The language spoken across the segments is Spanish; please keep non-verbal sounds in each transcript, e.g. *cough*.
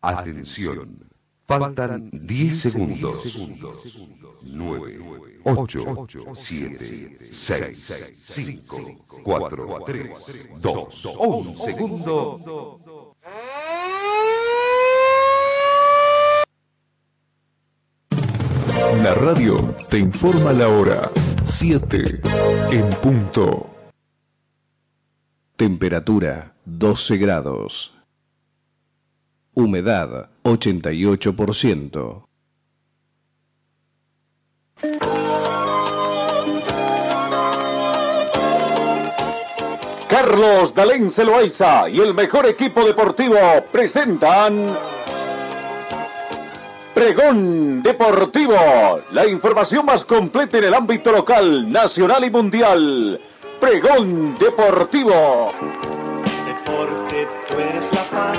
Atención. Faltan 10 segundos. 9, 8, 7, 6, 5, 4, 3, 2, 1 segundo. La radio te informa la hora 7 en punto. Temperatura 12 grados. Humedad 88%. Carlos Dalén Celoaiza y el mejor equipo deportivo presentan Pregón Deportivo, la información más completa en el ámbito local, nacional y mundial. Pregón Deportivo. Deporte, tú eres la paz,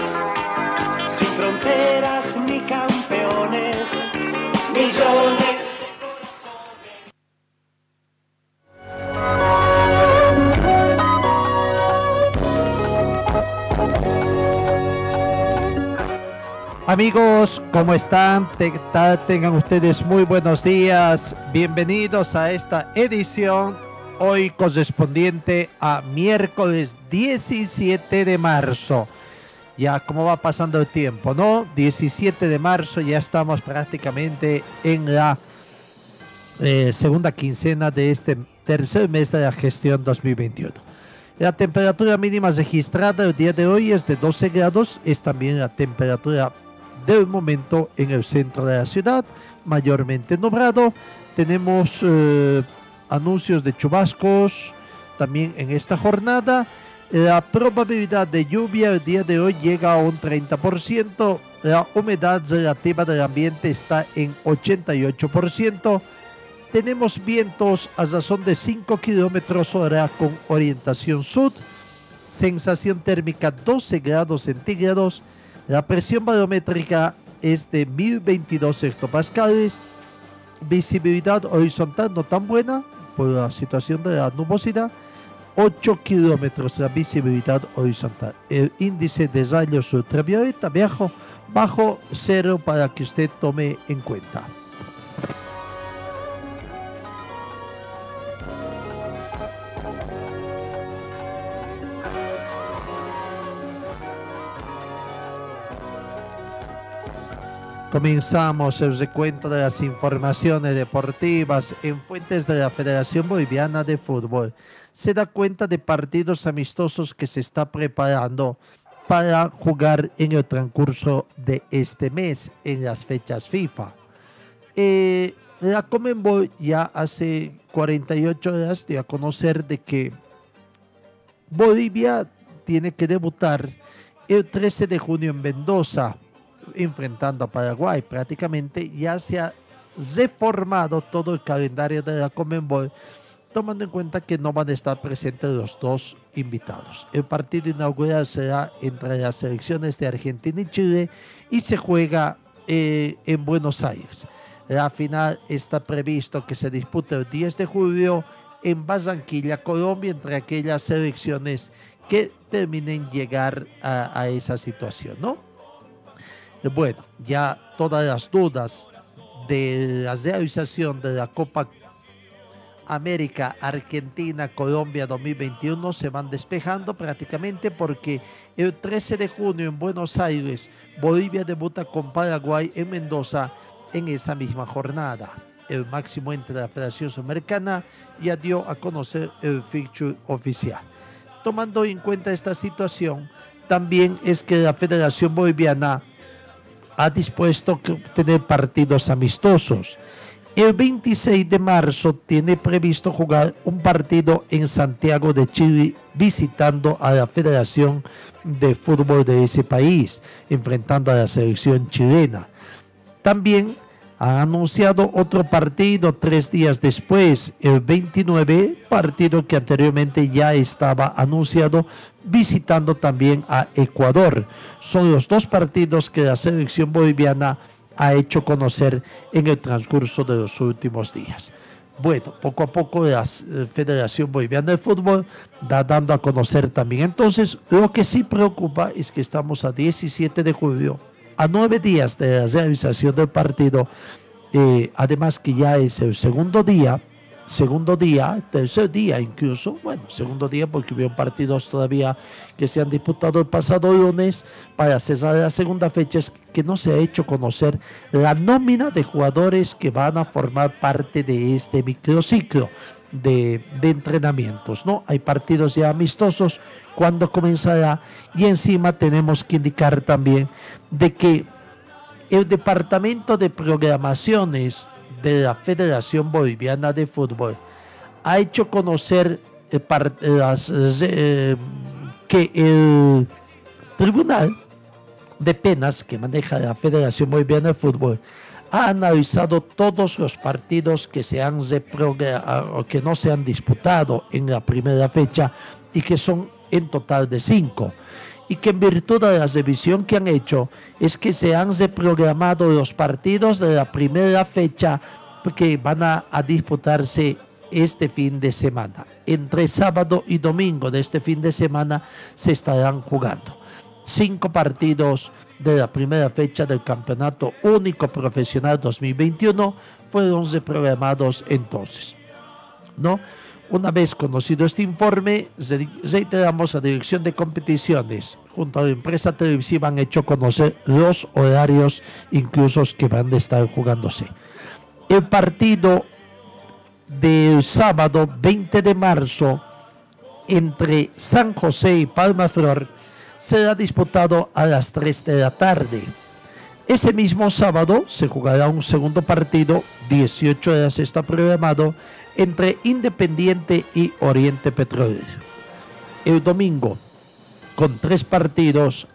Amigos, ¿cómo están? Tengan ustedes muy buenos días. Bienvenidos a esta edición, hoy correspondiente a miércoles 17 de marzo. Ya como va pasando el tiempo, ¿no? 17 de marzo, ya estamos prácticamente en la eh, segunda quincena de este tercer mes de la gestión 2021. La temperatura mínima registrada el día de hoy es de 12 grados, es también la temperatura del momento en el centro de la ciudad, mayormente nublado. Tenemos eh, anuncios de chubascos también en esta jornada. La probabilidad de lluvia el día de hoy llega a un 30%. La humedad relativa del ambiente está en 88%. Tenemos vientos a razón de 5 kilómetros hora con orientación sur. Sensación térmica 12 grados centígrados. La presión barométrica es de 1022 hectopascales. Visibilidad horizontal no tan buena por la situación de la nubosidad. 8 kilómetros la visibilidad horizontal. El índice de rayos ultravioleta bajo, bajo cero para que usted tome en cuenta. Comenzamos el recuento de las informaciones deportivas en fuentes de la Federación Boliviana de Fútbol. Se da cuenta de partidos amistosos que se está preparando para jugar en el transcurso de este mes, en las fechas FIFA. Eh, la Comenbol ya hace 48 horas dio a conocer de que Bolivia tiene que debutar el 13 de junio en Mendoza enfrentando a Paraguay. Prácticamente ya se ha reformado todo el calendario de la Comenbol, tomando en cuenta que no van a estar presentes los dos invitados. El partido inaugural será entre las selecciones de Argentina y Chile y se juega eh, en Buenos Aires. La final está previsto que se dispute el 10 de julio en Barranquilla, Colombia, entre aquellas selecciones que terminen llegar a, a esa situación, ¿no? Bueno, ya todas las dudas de la realización de la Copa América Argentina Colombia 2021 se van despejando prácticamente porque el 13 de junio en Buenos Aires Bolivia debuta con Paraguay en Mendoza en esa misma jornada. El máximo ente de la Federación Sudamericana ya dio a conocer el fixture oficial. Tomando en cuenta esta situación, también es que la Federación Boliviana ha dispuesto que tener partidos amistosos. El 26 de marzo tiene previsto jugar un partido en Santiago de Chile visitando a la Federación de Fútbol de ese país, enfrentando a la selección chilena. También ha anunciado otro partido tres días después, el 29, partido que anteriormente ya estaba anunciado, visitando también a Ecuador. Son los dos partidos que la selección boliviana ha hecho conocer en el transcurso de los últimos días. Bueno, poco a poco la eh, Federación Boliviana de Fútbol da dando a conocer también. Entonces, lo que sí preocupa es que estamos a 17 de julio a nueve días de la realización del partido, eh, además que ya es el segundo día, segundo día, tercer día incluso, bueno, segundo día porque hubo partidos todavía que se han disputado el pasado lunes para cesar la segunda fecha, es que no se ha hecho conocer la nómina de jugadores que van a formar parte de este microciclo de, entrenamientos, ¿no? Hay partidos ya amistosos, cuando comenzará y encima tenemos que indicar también de que el Departamento de Programaciones de la Federación Boliviana de Fútbol ha hecho conocer eh, las, eh, que el Tribunal de Penas que maneja la Federación Boliviana de Fútbol ha analizado todos los partidos que, se han que no se han disputado en la primera fecha y que son en total de cinco. Y que en virtud de la revisión que han hecho es que se han reprogramado los partidos de la primera fecha que van a disputarse este fin de semana. Entre sábado y domingo de este fin de semana se estarán jugando cinco partidos de la primera fecha del Campeonato Único Profesional 2021 fueron reprogramados entonces. ¿no? Una vez conocido este informe, re- reiteramos a Dirección de Competiciones junto a la empresa televisiva han hecho conocer los horarios incluso que van a estar jugándose. El partido del sábado 20 de marzo entre San José y Palma Flor será disputado a las 3 de la tarde. Ese mismo sábado se jugará un segundo partido, 18 horas está programado, entre Independiente y Oriente Petrolero. El domingo, con tres partidos,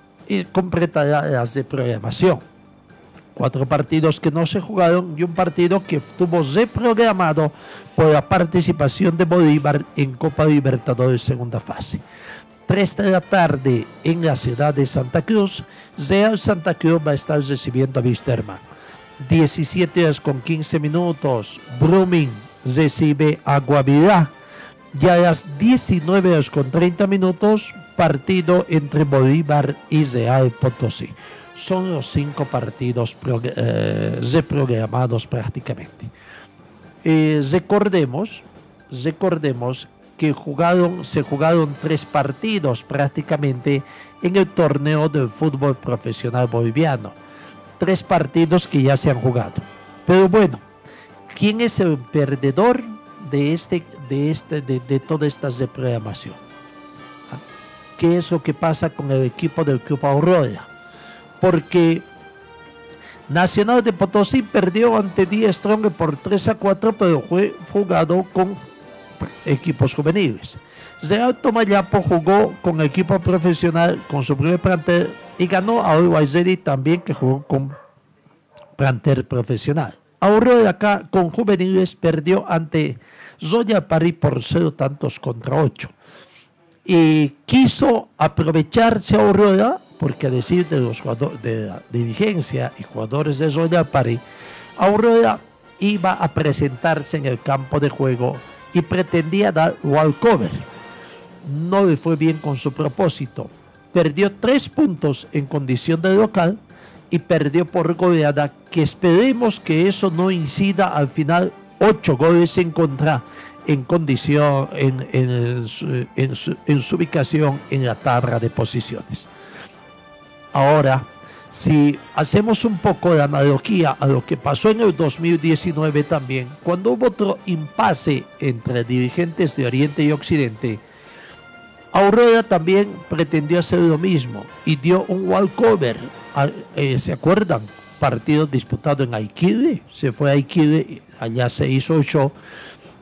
completará las de programación. Cuatro partidos que no se jugaron y un partido que estuvo reprogramado por la participación de Bolívar en Copa Libertadores segunda fase. 3 de la tarde en la ciudad de Santa Cruz, Real Santa Cruz va a estar recibiendo a Wisterman. 17 horas con 15 minutos, Brumming recibe a Guavirá. Y a las 19 horas con 30 minutos, partido entre Bolívar y Real Potosí. Son los cinco partidos eh, reprogramados prácticamente. Eh, recordemos, recordemos que jugaron, se jugaron tres partidos prácticamente en el torneo del fútbol profesional boliviano. Tres partidos que ya se han jugado. Pero bueno, ¿quién es el perdedor de, este, de, este, de, de toda esta reprogramación? ¿Ah? ¿Qué es lo que pasa con el equipo del Club Aurora? Porque Nacional de Potosí perdió ante Die Strong por 3 a 4, pero fue jugado con equipos juveniles. Real Tomayapo jugó con equipo profesional con su primer plantel y ganó a Uruguay también que jugó con plantel profesional. Aurora acá con juveniles perdió ante Zoya París por 0 tantos contra 8 y quiso aprovecharse Aurora, porque a decir de los jugadores de la dirigencia y jugadores de Royal Party, Aurora iba a presentarse en el campo de juego y pretendía dar walkover. No le fue bien con su propósito. Perdió tres puntos en condición de local y perdió por goleada, que esperemos que eso no incida al final ocho goles en contra en condición, en, su- en su ubicación en la tabla de posiciones. Ahora, si hacemos un poco de analogía a lo que pasó en el 2019 también, cuando hubo otro impasse entre dirigentes de Oriente y Occidente, Aurora también pretendió hacer lo mismo y dio un walkover. eh, ¿Se acuerdan? Partido disputado en Aiquile. Se fue a Aiquile, allá se hizo show.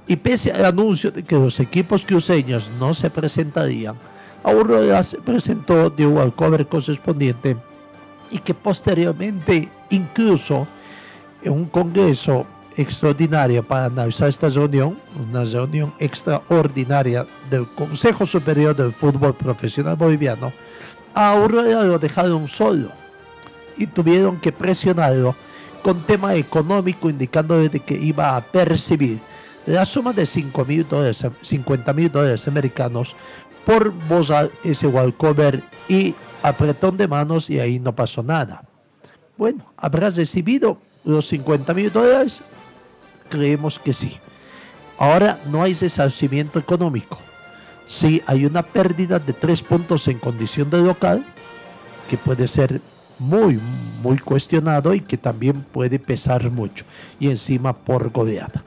Y pese al anuncio de que los equipos cruceños no se presentarían, Aurora se presentó un walkover correspondiente y que posteriormente, incluso en un congreso extraordinario para analizar esta reunión, una reunión extraordinaria del Consejo Superior del Fútbol Profesional Boliviano, a Aurora lo dejaron solo y tuvieron que presionarlo con tema económico indicándole de que iba a percibir la suma de 5 mil dólares, 50 mil dólares americanos por bozar ese walkover y apretón de manos y ahí no pasó nada. Bueno, ¿habrá recibido los 50 mil dólares? Creemos que sí. Ahora no hay resarcimiento económico. Sí hay una pérdida de tres puntos en condición de local, que puede ser muy, muy cuestionado y que también puede pesar mucho. Y encima por goleada.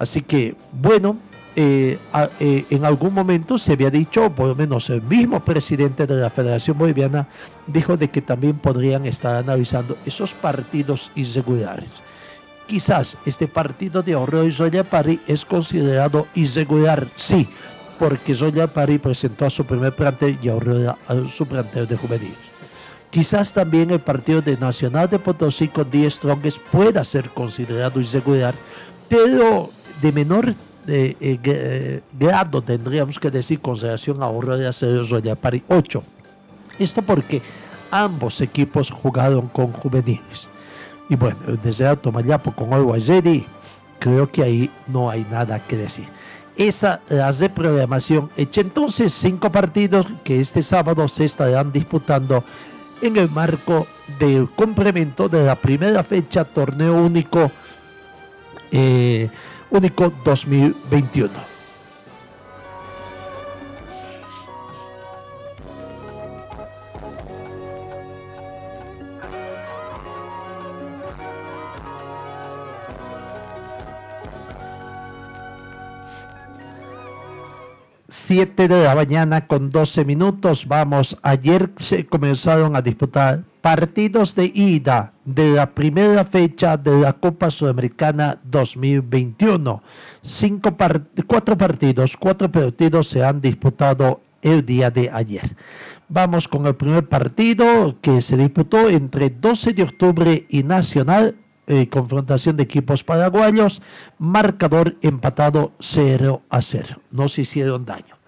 Así que, bueno, eh, eh, en algún momento se había dicho, por lo menos el mismo presidente de la Federación Boliviana dijo de que también podrían estar analizando esos partidos irregulares. Quizás este partido de Ahorro y Zoya Pari es considerado irregular, sí, porque Zoya Pari presentó a su primer plantel y Ahorro a su plantel de juveniles. Quizás también el partido de Nacional de Potosí con 10 Strongest pueda ser considerado irregular, pero de menor eh, eh, grado, tendríamos que decir, con relación a Ahorro de Acero Pari 8. Esto porque ambos equipos jugaron con juveniles. Y bueno, desde Alto Mayapo con Olwayeri, creo que ahí no hay nada que decir. Esa la reprogramación hecha entonces cinco partidos que este sábado se estarán disputando en el marco del complemento de la primera fecha torneo único eh, único 2021. Siete de la mañana con 12 minutos. Vamos, ayer se comenzaron a disputar partidos de ida de la primera fecha de la Copa Sudamericana 2021. Cinco cuatro partidos, cuatro partidos se han disputado el día de ayer. Vamos con el primer partido que se disputó entre 12 de octubre y Nacional, eh, confrontación de equipos paraguayos, marcador empatado 0 a 0. No se hicieron daño.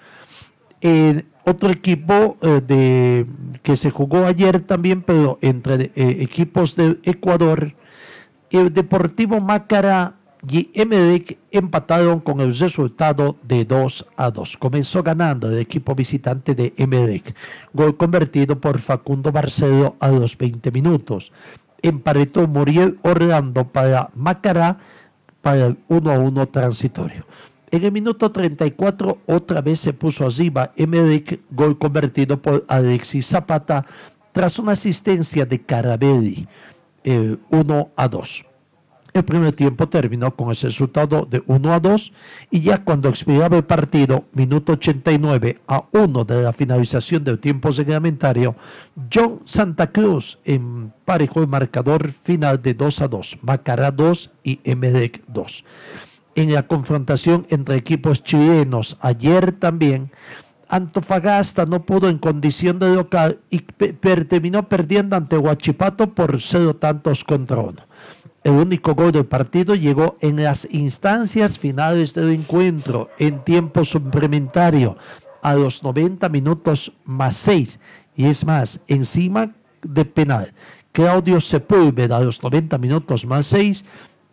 En otro equipo eh, de, que se jugó ayer también, pero entre eh, equipos de Ecuador, el Deportivo Mácara y Emelec empataron con el resultado de 2 a 2. Comenzó ganando el equipo visitante de Emelec. Gol convertido por Facundo Barcelo a los 20 minutos. Emparetó Muriel Orlando para Macará para el 1 a 1 transitorio. En el minuto 34 otra vez se puso arriba Emerick, gol convertido por Alexis Zapata tras una asistencia de Carabelli, 1 a 2. El primer tiempo terminó con ese resultado de 1 a 2 y ya cuando expiraba el partido, minuto 89 a 1 de la finalización del tiempo reglamentario, John Santa Cruz emparejó el marcador final de 2 a 2, Macará 2 y Emelec 2 en la confrontación entre equipos chilenos. Ayer también Antofagasta no pudo en condición de local y terminó perdiendo ante Huachipato por cero tantos contra uno. El único gol del partido llegó en las instancias finales del encuentro, en tiempo suplementario, a los 90 minutos más 6. Y es más, encima de penal. Claudio Sepúlveda a los 90 minutos más 6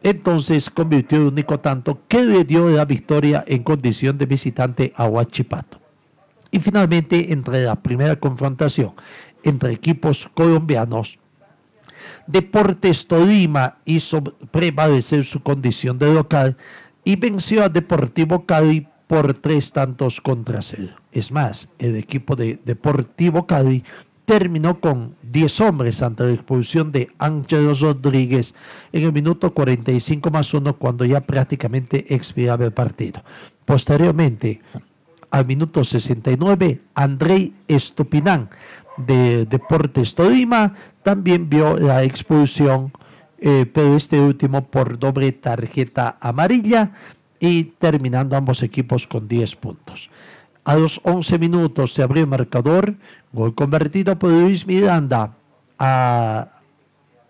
entonces convirtió el único tanto que le dio la victoria en condición de visitante a Huachipato. Y finalmente, entre la primera confrontación entre equipos colombianos, Deportes Tolima hizo prevalecer su condición de local y venció a Deportivo Cali por tres tantos contra cero. Es más, el equipo de Deportivo Cali terminó con 10 hombres ante la expulsión de Ángelos Rodríguez en el minuto 45 más 1 cuando ya prácticamente expiraba el partido. Posteriormente, al minuto 69, Andrei Estupinán de Deportes Tolima también vio la expulsión, eh, pero este último por doble tarjeta amarilla y terminando ambos equipos con 10 puntos. A los 11 minutos se abrió el marcador, gol convertido por Luis Miranda. A,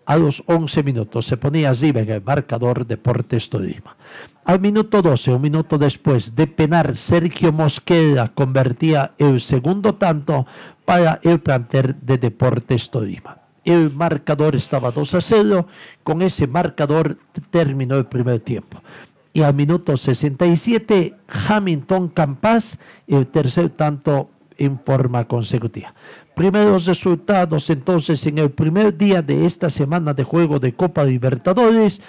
a los 11 minutos se ponía arriba en el marcador Deportes Tolima. Al minuto 12, un minuto después de penar, Sergio Mosquera convertía el segundo tanto para el planter de Deportes Tolima. El marcador estaba 2 a 0. Con ese marcador terminó el primer tiempo y al minuto 67 Hamilton Campas, el tercer tanto en forma consecutiva. Primeros resultados entonces en el primer día de esta semana de juego de Copa Libertadores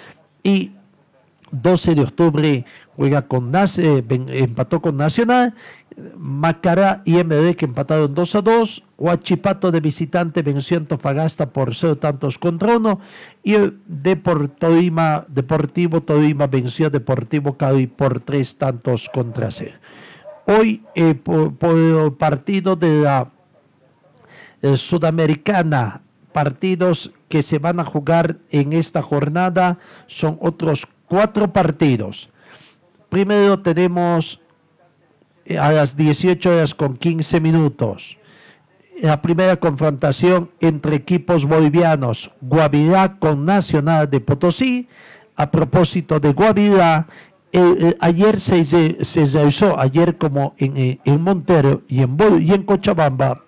y 12 de octubre juega con Nace, empató con Nacional, Macará y MD que empataron 2 a 2, Huachipato de visitante venció Antofagasta por 0 tantos contra 1 y el Deportivo Tolima venció a Deportivo Cali por 3 tantos contra 0. Hoy eh, por, el partido de la eh, Sudamericana, partidos que se van a jugar en esta jornada son otros cuatro partidos. Primero tenemos eh, a las 18 horas con 15 minutos la primera confrontación entre equipos bolivianos, Guavirá con Nacional de Potosí. A propósito de Guavirá, ayer se, se, realizó, ayer como en, eh, en Montero y en, y en Cochabamba,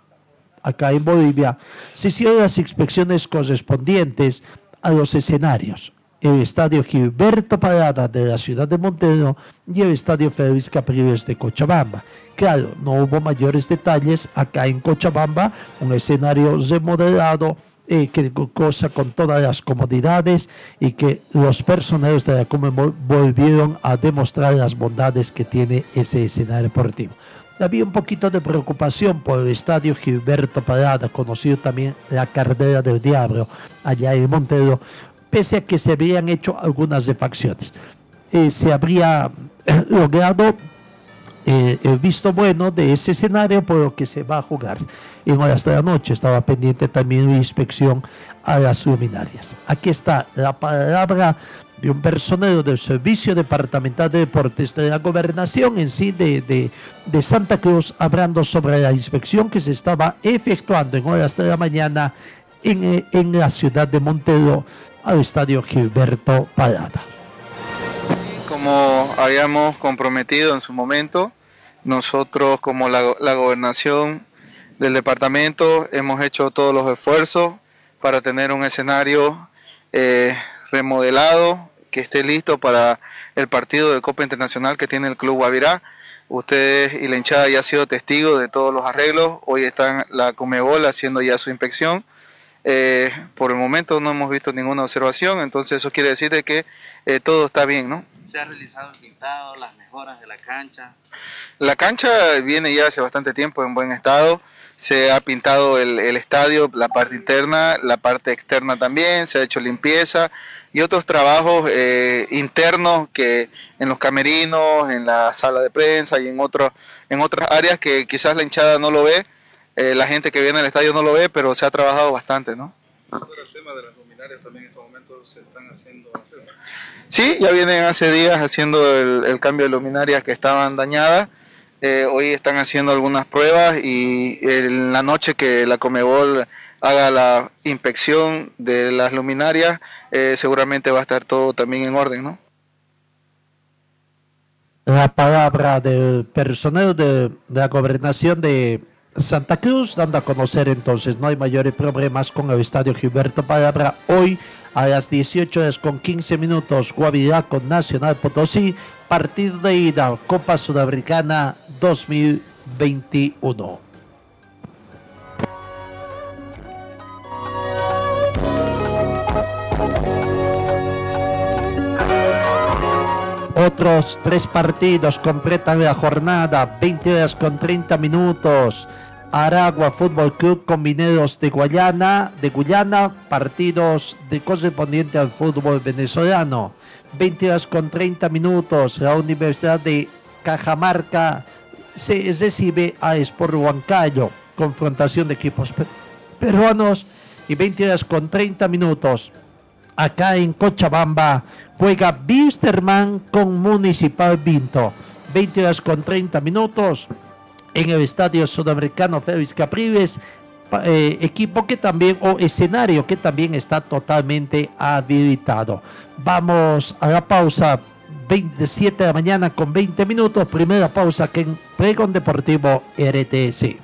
acá en Bolivia, se hicieron las inspecciones correspondientes a los escenarios el Estadio Gilberto Parada de la ciudad de Montero y el Estadio Félix Capriles de Cochabamba. Claro, no hubo mayores detalles acá en Cochabamba, un escenario remodelado que cosa con todas las comodidades y que los personeros de la Comembol volvieron a demostrar las bondades que tiene ese escenario deportivo. Había un poquito de preocupación por el estadio Gilberto Parada, conocido también la Carrera del Diablo, allá en Montero, pese a que se habían hecho algunas refacciones. Eh, se habría *clears throat* logrado eh, el visto bueno de ese escenario por lo que se va a jugar horas de la noche. Estaba pendiente también la inspección a las luminarias. Aquí está la palabra de un personero del Servicio Departamental de Deportes de la Gobernación en sí de, de, Santa Cruz, hablando sobre la inspección que se estaba efectuando en horas de la mañana en, en la ciudad de Montero al estadio Gilberto Parada. Como habíamos comprometido en su momento, nosotros como la, gobernación del departamento hemos hecho todos los esfuerzos para tener un escenario eh, remodelado que esté listo para el partido de Copa Internacional que tiene el Club Guavirá. Ustedes y la hinchada ya han sido testigos de todos los arreglos. Hoy están la Comebol haciendo ya su inspección eh, por el momento no hemos visto ninguna observación, entonces eso quiere decir de que eh, todo está bien, ¿no? ¿Se ha realizado el pintado, las mejoras de la cancha? La cancha viene ya hace bastante tiempo en buen estado. Se ha pintado el, estadio, la parte interna, la parte externa también, se ha hecho limpieza y otros trabajos eh, internos que en los camerinos, en la sala de prensa y en, otros en otras áreas que quizás la hinchada no lo ve, eh, la gente que viene al estadio no lo ve, pero se ha trabajado bastante, ¿no? el tema de las luminarias también en estos momentos se están haciendo. Sí, ya vienen hace días haciendo el, cambio de luminarias que estaban dañadas. Eh, hoy están haciendo algunas pruebas y en la noche que la Comebol haga la inspección de las luminarias, eh, seguramente va a estar todo también en orden, ¿no? La palabra del personal de la gobernación de Santa Cruz, dando a conocer entonces, no hay mayores problemas con el estadio Gilberto Palabra. Hoy a las 18 horas con 15 minutos, Guavirá con Nacional Potosí, partido de ida, Copa Sudamericana 2021. Otros tres partidos completan la jornada, 20 horas con 30 minutos. Aragua Fútbol Club con Mineros de Guayana, de Guyana, partidos de correspondiente al fútbol venezolano. 20 horas con 30 minutos, la Universidad de Cajamarca se recibe a Sport Huancayo, confrontación de equipos peruanos. Y 20 horas con 30 minutos, acá en Cochabamba, juega Bisterman con Municipal Vinto. 20 horas con 30 minutos en el Estadio Sudamericano Félix Capriles, eh, equipo que también, o escenario que también está totalmente habilitado. Vamos a la pausa, 27 de la mañana con 20 minutos, primera pausa que en Pregón Deportivo RTS.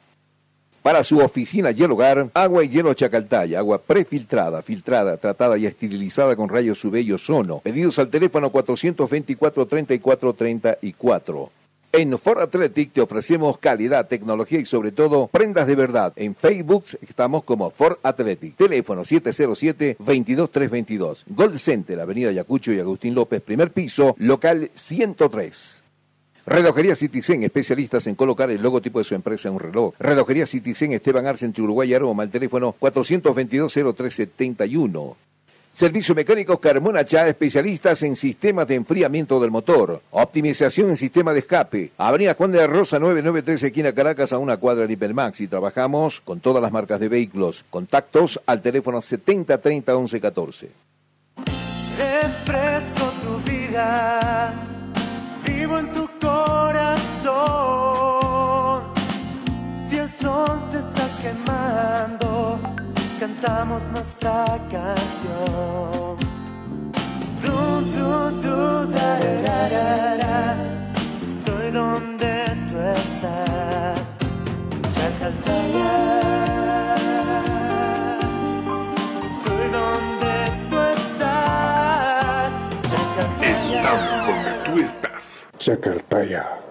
Para su oficina y hogar, agua y hielo Chacaltaya, agua prefiltrada, filtrada, tratada y esterilizada con rayos UV y ozono. Pedidos al teléfono 424-3434. En Ford Athletic te ofrecemos calidad, tecnología y sobre todo prendas de verdad. En Facebook estamos como Ford Athletic. Teléfono 707-22322. Gold Center, Avenida Yacucho y Agustín López, primer piso, local 103. Relojería Citizen, especialistas en colocar el logotipo de su empresa en un reloj. Relojería Citizen, Esteban Arce, entre Uruguay y Aroma, el teléfono 422-0371. Servicio mecánico Carmona Chá, especialistas en sistemas de enfriamiento del motor. Optimización en sistema de escape. Avenida Juan de Rosa 993, esquina Caracas, a una cuadra de Hipermax. Y trabajamos con todas las marcas de vehículos. Contactos al teléfono 7030 1114. Refresco tu vida, vivo en tu corazón. Si el sol te está quemando, cantamos nuestra canción. Du, du, du, da, da, da, da. Estoy donde tú estás. Chacaltaya. Estoy donde tú estás. Chacaltaya. Estamos donde tú estás. Chacartaya.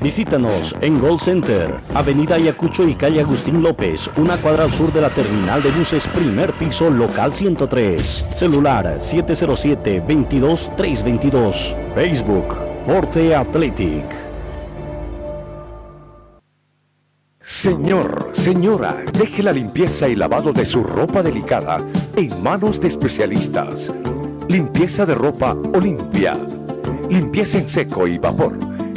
Visítanos en Gold Center, Avenida Ayacucho y calle Agustín López, una cuadra al sur de la terminal de buses, primer piso, local 103. Celular 707-22-322. Facebook, Forte Athletic. Señor, señora, deje la limpieza y lavado de su ropa delicada en manos de especialistas. Limpieza de ropa Olimpia. Limpieza en seco y vapor.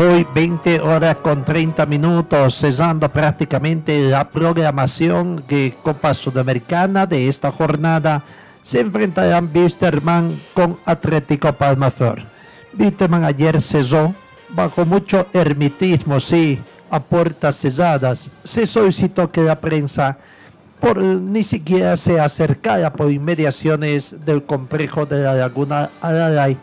Hoy 20 horas con 30 minutos, cesando prácticamente la programación de Copa Sudamericana de esta jornada, se enfrentarán Wisterman con Atlético Palmaflor. Wisterman ayer cesó bajo mucho hermetismo, sí, a puertas cesadas. Se solicitó que la prensa por, ni siquiera se acercara por inmediaciones del complejo de la Laguna Araray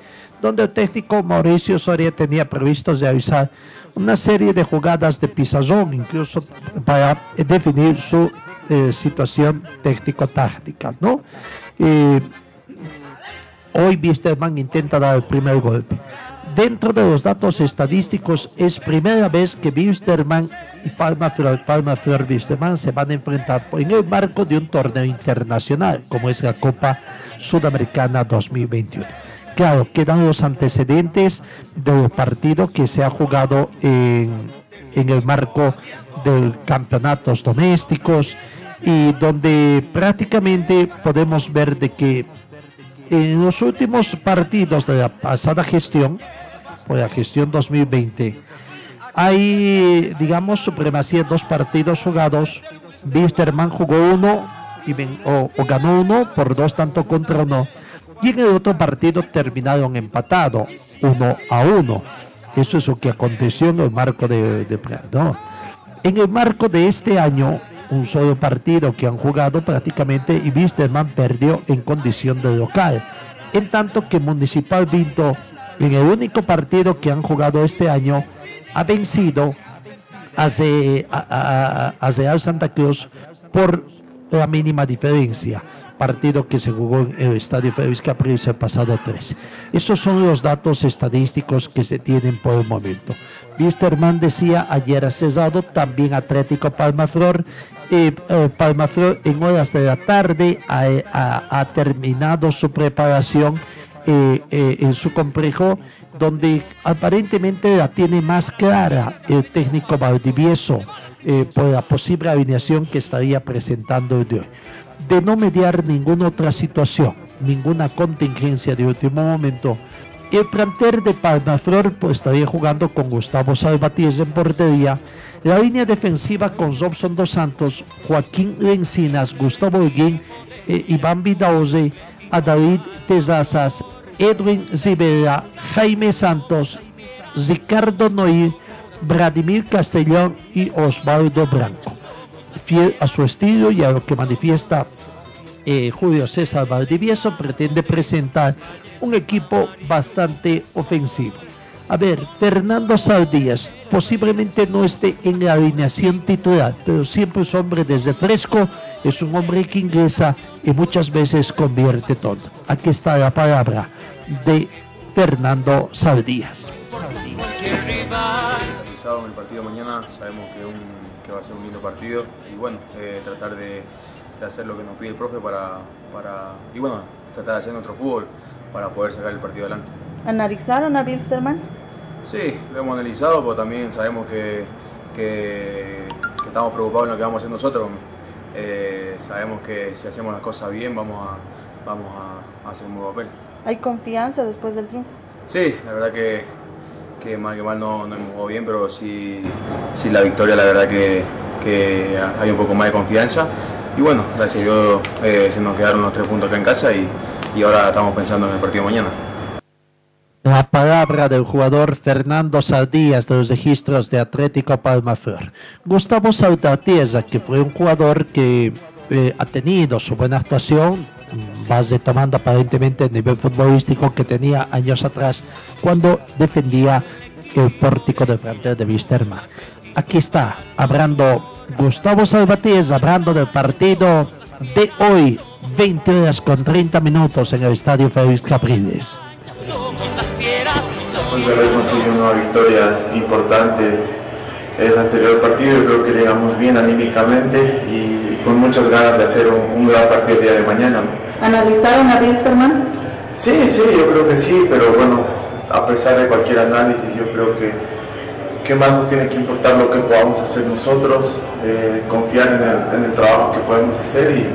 donde el técnico Mauricio Soria tenía previsto realizar una serie de jugadas de pizarrón, incluso para definir su eh, situación técnico-táctica, ¿no? Hoy Wisterman intenta dar el primer golpe. Dentro de los datos estadísticos, es primera vez que Wisterman y Palma Flor, Palma Flor Wisterman se van a enfrentar en el marco de un torneo internacional, como es la Copa Sudamericana 2021 claro, quedan los antecedentes del partido que se ha jugado en, el marco de campeonatos domésticos y donde prácticamente podemos ver de que en los últimos partidos de la pasada gestión, por la gestión 2020, hay, digamos, supremacía en dos partidos jugados. Wisterman jugó uno y o ganó uno por dos tanto contra uno y en el otro partido terminaron empatados, uno a uno. Eso es lo que aconteció en el marco de, de- no. En el marco de este año, un solo partido que han jugado prácticamente y Wisterman perdió en condición de local. En tanto que Municipal Vinto En el único partido que han jugado este año, ha vencido a, a- a Real Santa Cruz por la mínima diferencia. Partido que se jugó en el Estadio Félix Capriles el pasado 3. Esos son los datos estadísticos que se tienen por el momento. Wisterman decía ayer ha cesado también Atlético Palmaflor. Eh, Palmaflor en horas de la tarde ha, terminado su preparación eh, eh, en su complejo, donde aparentemente la tiene más clara el técnico Valdivieso eh, por la posible alineación que estaría presentando de hoy. De no mediar ninguna otra situación, ninguna contingencia de último momento, el plantel de Palmaflor pues, estaría jugando con Gustavo Salvatierra en portería, la línea defensiva con Robson Dos Santos, Joaquín Lencinas, Gustavo Holguín, eh, Iván Vidauze, a David Tezazas, Edwin Rivera, Jaime Santos, Ricardo Noir, Vladimir Castellón y Osvaldo Branco. Fiel a su estilo y a lo que manifiesta eh, Julio César Valdivieso, pretende presentar un equipo bastante ofensivo. A ver, Fernando Saldías posiblemente no esté en la alineación titular, pero siempre es hombre desde fresco, es un hombre que ingresa y muchas veces convierte todo. Aquí está la palabra de Fernando Saldías. En el partido de mañana, sabemos que, un- que va a ser un lindo partido bueno, eh, tratar de, de hacer lo que nos pide el profe para, para, y bueno, tratar de hacer nuestro fútbol para poder sacar el partido adelante. ¿Analizaron a Wilstermann? Sí, lo hemos analizado, pero también sabemos que, que- que estamos preocupados en lo que vamos a hacer nosotros. Eh, sabemos que si hacemos las cosas bien vamos a, vamos a, a hacer un buen papel. ¿Hay confianza después del triunfo? Sí, la verdad que, que mal que mal no, no hemos jugado bien, pero sí, sí la victoria, la verdad que, que hay un poco más de confianza. Y bueno, gracias a Dios eh, se nos quedaron los tres puntos acá en casa y, y ahora estamos pensando en el partido mañana. La palabra del jugador Fernando Saldías de los registros de Atlético Palmaflor. Gustavo Salvatierra, que fue un jugador que eh, ha tenido su buena actuación, mm, va retomando aparentemente el nivel futbolístico que tenía años atrás cuando defendía el pórtico del plantel de Wisterman. Aquí está, hablando Gustavo Salvatierra, hablando del partido de hoy, 20 horas con 30 minutos en el Estadio Félix Capriles. Pues haber conseguido una victoria importante el anterior partido, creo que llegamos bien anímicamente y con muchas ganas de hacer un, un gran partido el día de mañana. ¿no? ¿Analizaron a Wilstermann? Sí, sí, yo creo que sí, pero bueno, a pesar de cualquier análisis, yo creo que, que más nos tiene que importar lo que podamos hacer nosotros, eh, confiar en el, en el trabajo que podemos hacer y,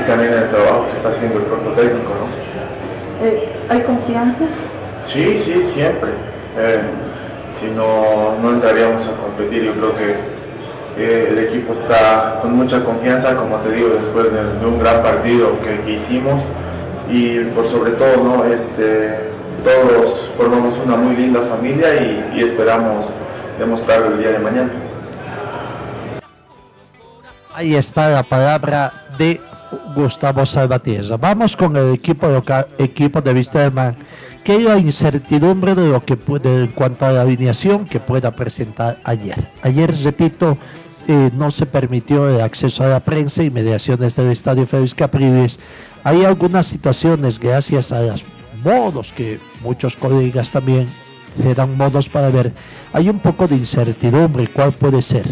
y también en el trabajo que está haciendo el cuerpo técnico. ¿no? Eh, ¿Hay confianza? Sí, sí, siempre. Eh, si no, no entraríamos a competir, yo creo que eh, el equipo está con mucha confianza, como te digo, después de, un gran partido que, hicimos y por sobre todo, ¿no? este, todos formamos una muy linda familia y, y esperamos demostrarlo el día de mañana. Ahí está la palabra de Gustavo Salvatierra. Vamos con el equipo local, equipo de Wisterman, que hay la incertidumbre de lo que puede en cuanto a la alineación que pueda presentar ayer. Ayer, repito, eh, no se permitió el acceso a la prensa y mediaciones del Estadio Félix Capriles. Hay algunas situaciones gracias a los modos que muchos colegas también se dan modos para ver. Hay un poco de incertidumbre, ¿cuál puede ser?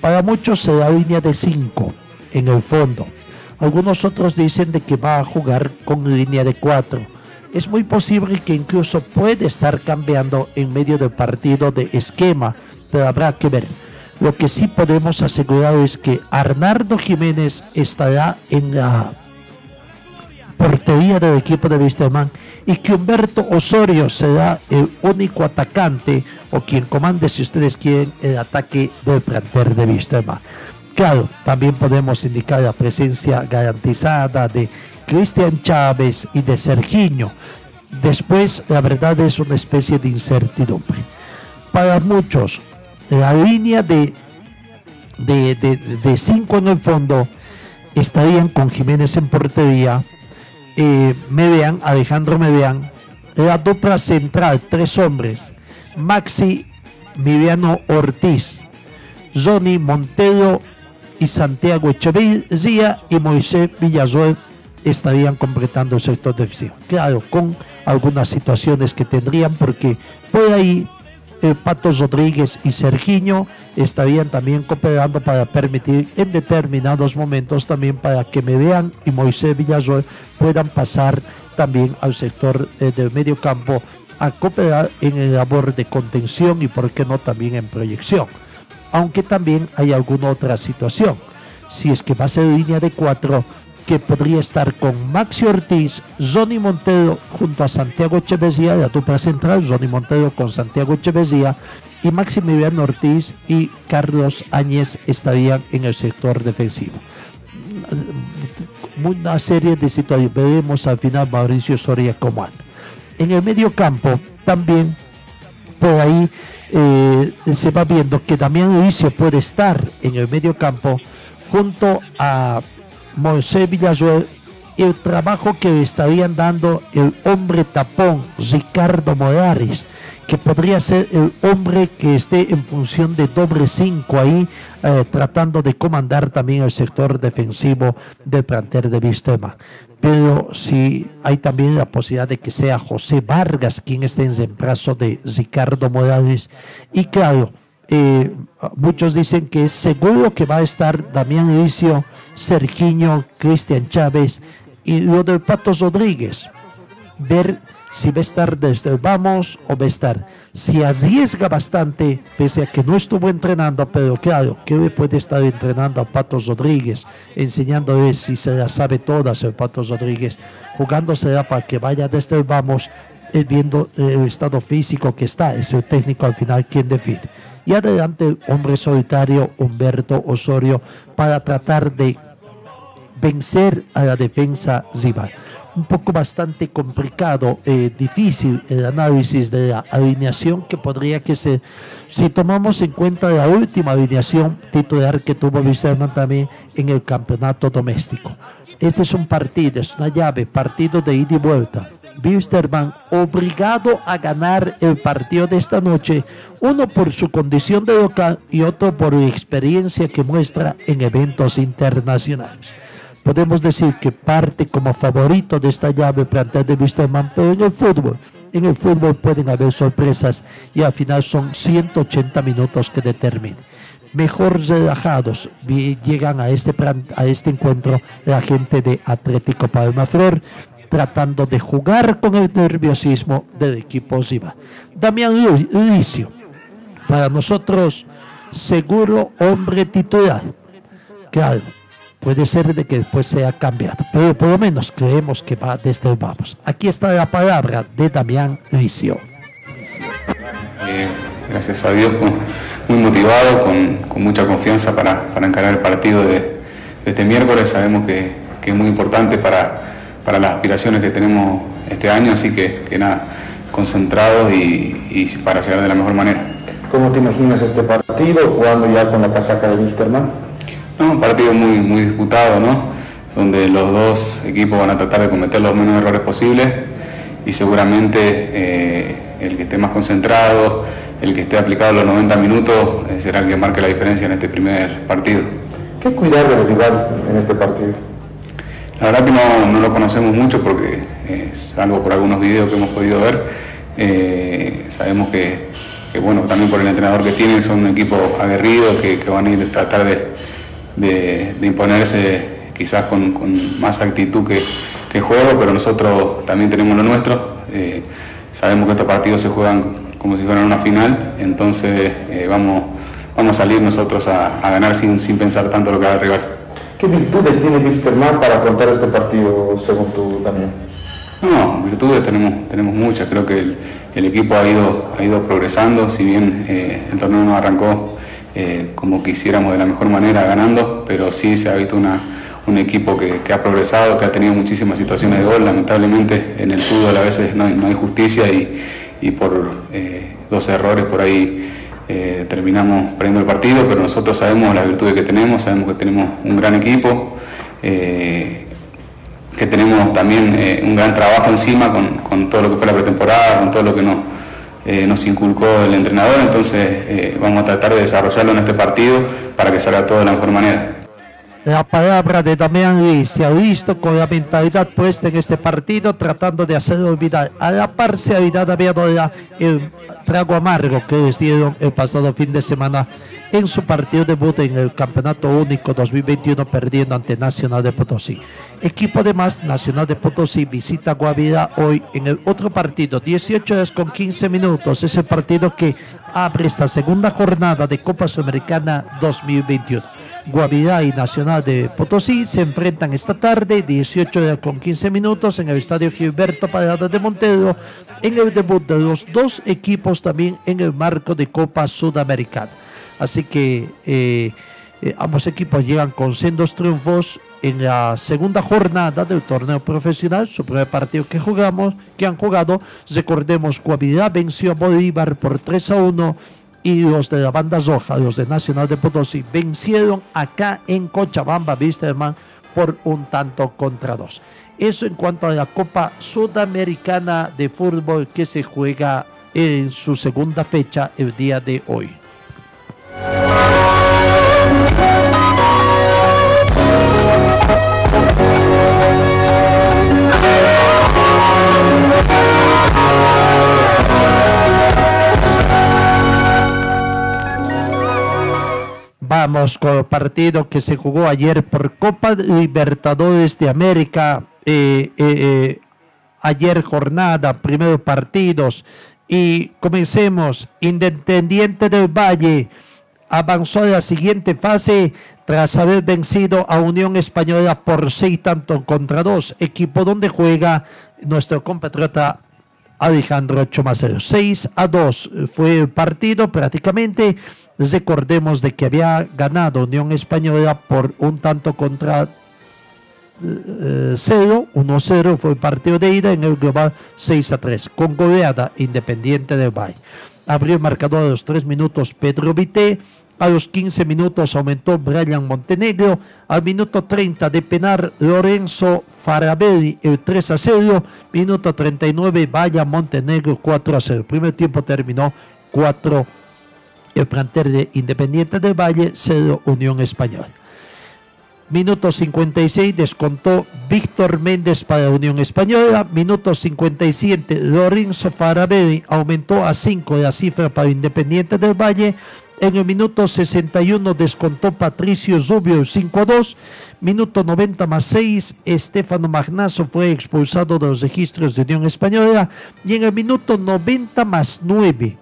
Para muchos será línea de 5 en el fondo. Algunos otros dicen de que va a jugar con línea de 4. Es muy posible que incluso puede estar cambiando en medio del partido de esquema, pero habrá que ver. Lo que sí podemos asegurar es que Arnardo Jiménez estará en la portería del equipo de Wisterman y que Humberto Osorio será el único atacante o quien comande, si ustedes quieren, el ataque del plantel de Wisterman. Claro, también podemos indicar la presencia garantizada de Cristian Chávez y de Sergiño. Después, la verdad es una especie de incertidumbre. Para muchos, la línea de, de, de, cinco en el fondo estarían con Jiménez en portería, eh, Medean, Alejandro Medean, la dupla central, tres hombres, Maxi Miriano Ortiz, Johnny Montero y Santiago Echeverría y Moisés Villasuel estarían completando el sector defensivo. Claro, con algunas situaciones que tendrían, porque por ahí el Patos Rodríguez y Sergiño estarían también cooperando para permitir en determinados momentos también para que Medean y Moisés Villasuel puedan pasar también al sector eh, del medio campo a cooperar en el labor de contención y por qué no también en proyección. Aunque también hay alguna otra situación. Si es que va a ser línea de cuatro, que podría estar con Maxi Ortiz, Johnny Montero junto a Santiago Echeverría, la dupla central, Johnny Montero con Santiago Echeverría y Maximiliano Ortiz y Carlos Áñez estarían en el sector defensivo. Una serie de situaciones, veremos al final Mauricio Soria cómo anda. En el medio campo también por ahí eh, se va viendo que Damián Luicio puede estar en el medio campo junto a Moisés Villasuel el trabajo que estarían dando el hombre tapón Ricardo Morales, que podría ser el hombre que esté en función de doble cinco ahí, eh, tratando de comandar también el sector defensivo del plantel de Vistema. Pero si hay también la posibilidad de que sea José Vargas quien esté en reemplazo de Ricardo Morales. Y claro, eh, muchos dicen que seguro que va a estar Damián Elicio Sergiño, Cristian Chávez y lo del Patos Rodríguez. Ver si va a estar desde vamos o va a estar. Si arriesga bastante, pese a que no estuvo entrenando, pero claro, que hoy puede estar entrenando a Patos Rodríguez, enseñándole si se la sabe todas el Patos Rodríguez, jugándosela para que vaya desde vamos, eh, viendo el estado físico que está, es el técnico al final quien define. Y adelante el hombre solitario Humberto Osorio para tratar de vencer a la defensa rival. Un poco bastante complicado, eh, difícil el análisis de la alineación que podría que ser, si tomamos en cuenta la última alineación titular que tuvo Wisterman también en el campeonato doméstico. Este es un partido, es una llave, partido de ida y vuelta. Wisterman obligado a ganar el partido de esta noche, uno por su condición de local y otro por la experiencia que muestra en eventos internacionales podemos decir que parte como favorito de esta llave plantel de Wisterman, pero en el fútbol, en el fútbol pueden haber sorpresas y al final son 180 minutos que determinan. Mejor relajados llegan a este, a este encuentro la gente de Atlético Palma Flor, tratando de jugar con el nerviosismo del equipo Ziva. Damián Licio, para nosotros, seguro hombre titular. Claro, puede ser de que después sea cambiado, pero por lo menos creemos que va desde el vamos. Aquí está la palabra de Damián Licio. Gracias a Dios, muy motivado, con, mucha confianza para, para, encarar el partido de, este miércoles. Sabemos que, es muy importante para, para las aspiraciones que tenemos este año, así que, que nada, concentrados y, y, para llegar de la mejor manera. ¿Cómo te imaginas este partido jugando ya con la casaca de Misterman? No, un partido muy, muy disputado, ¿no? Donde los dos equipos van a tratar de cometer los menos errores posibles y seguramente eh, el que esté más concentrado, el que esté aplicado los 90 minutos, eh, será el que marque la diferencia en este primer partido. ¿Qué cuidar del rival en este partido? La verdad que no, no, lo conocemos mucho porque es algo por algunos videos que hemos podido ver. Eh, sabemos que, que, bueno, también por el entrenador que tienen, son un equipo aguerrido que, que van a ir a tratar de, de, imponerse quizás con, con más actitud que, que, juego, pero nosotros también tenemos lo nuestro. Eh, sabemos que estos partidos se juegan como si fueran una final, entonces eh, vamos, vamos a salir nosotros a, a, ganar sin, sin pensar tanto lo que haga el rival. ¿Qué virtudes tiene Wilstermann para afrontar este partido según tú también? No, virtudes tenemos, tenemos muchas. Creo que el, equipo ha ido, ha ido progresando, si bien eh, el torneo no arrancó eh, como quisiéramos de la mejor manera ganando, pero sí se ha visto una, un equipo que, que, ha progresado, que ha tenido muchísimas situaciones de gol. Lamentablemente en el fútbol a veces no hay, no hay justicia y, y por eh, dos errores por ahí eh, terminamos perdiendo el partido, pero nosotros sabemos las virtudes que tenemos, sabemos que tenemos un gran equipo. que tenemos también eh, un gran trabajo encima con, con, todo lo que fue la pretemporada, con todo lo que no, eh, nos inculcó el entrenador, entonces eh, vamos a tratar de desarrollarlo en este partido para que salga todo de la mejor manera. La palabra de Damián Luis se ha visto con la mentalidad puesta en este partido, tratando de hacerlo olvidar. A la par se ha olvidado el trago amargo que les dieron el pasado fin de semana en su partido debut en el Campeonato Único 2021 perdiendo ante Nacional de Potosí. Equipo de más Nacional de Potosí visita Guavirá hoy en el otro partido, 18 horas con 15 minutos. Es el partido que abre esta segunda jornada de Copa Sudamericana 2021. Guavirá y Nacional de Potosí se enfrentan esta tarde, 18 horas con 15 minutos, en el Estadio Gilberto Parada de Montero, en el debut de los dos equipos también en el marco de Copa Sudamericana. Así que eh, eh, ambos equipos llegan con sendos triunfos en la segunda jornada del torneo profesional, su primer partido que jugamos, que han jugado. Recordemos, Guavirá venció a Bolívar por 3 a 1 y los de la banda roja, los de Nacional de Potosí, vencieron acá en Cochabamba, viste hermano, por un tanto contra dos. Eso en cuanto a la Copa Sudamericana de Fútbol que se juega en su segunda fecha el día de hoy. Vamos con el partido que se jugó ayer por Copa Libertadores de América. Eh, eh, eh, ayer jornada, primeros partidos. Y comencemos. Independiente del Valle avanzó a la siguiente fase tras haber vencido a Unión Española por seis tantos contra dos, equipo donde juega nuestro compatriota Alejandro Chomacero. 6 a 2 fue el partido prácticamente. Recordemos de que había ganado Unión Española por un tanto contra 0, eh, 1-0 fue el partido de ida en el global 6 a 3, con goleada Independiente del Valle. Abrió el marcador a los 3 minutos Pedro Vité, a los 15 minutos aumentó Brian Montenegro, al minuto 30 de penar Lorenzo Farabelli el 3 a 0, minuto 39 Vaya Montenegro 4 a 0. El primer tiempo terminó 4 el plantel de Independiente del Valle, 0 Unión Española. Minuto 56 descontó Víctor Méndez para Unión Española. Minuto 57 Lorenzo Farabelli aumentó a 5 la cifra para Independiente del Valle. En el minuto 61 descontó Patricio Zubio 5 a 2. Minuto 90 más 6, Estefano Magnazo fue expulsado de los registros de Unión Española. Y en el minuto 90 más 9,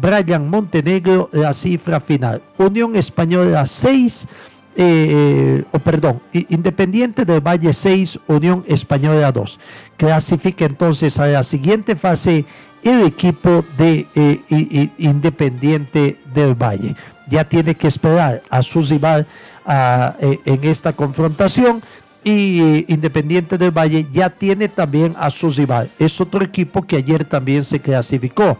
Brian Montenegro, la cifra final. Unión Española 6 eh, o perdón, Independiente del Valle 6, Unión Española 2. Clasifica entonces a la siguiente fase el equipo de eh, Independiente del Valle. Ya tiene que esperar a su rival eh, en esta confrontación y Independiente del Valle ya tiene también a su rival. Es otro equipo que ayer también se clasificó.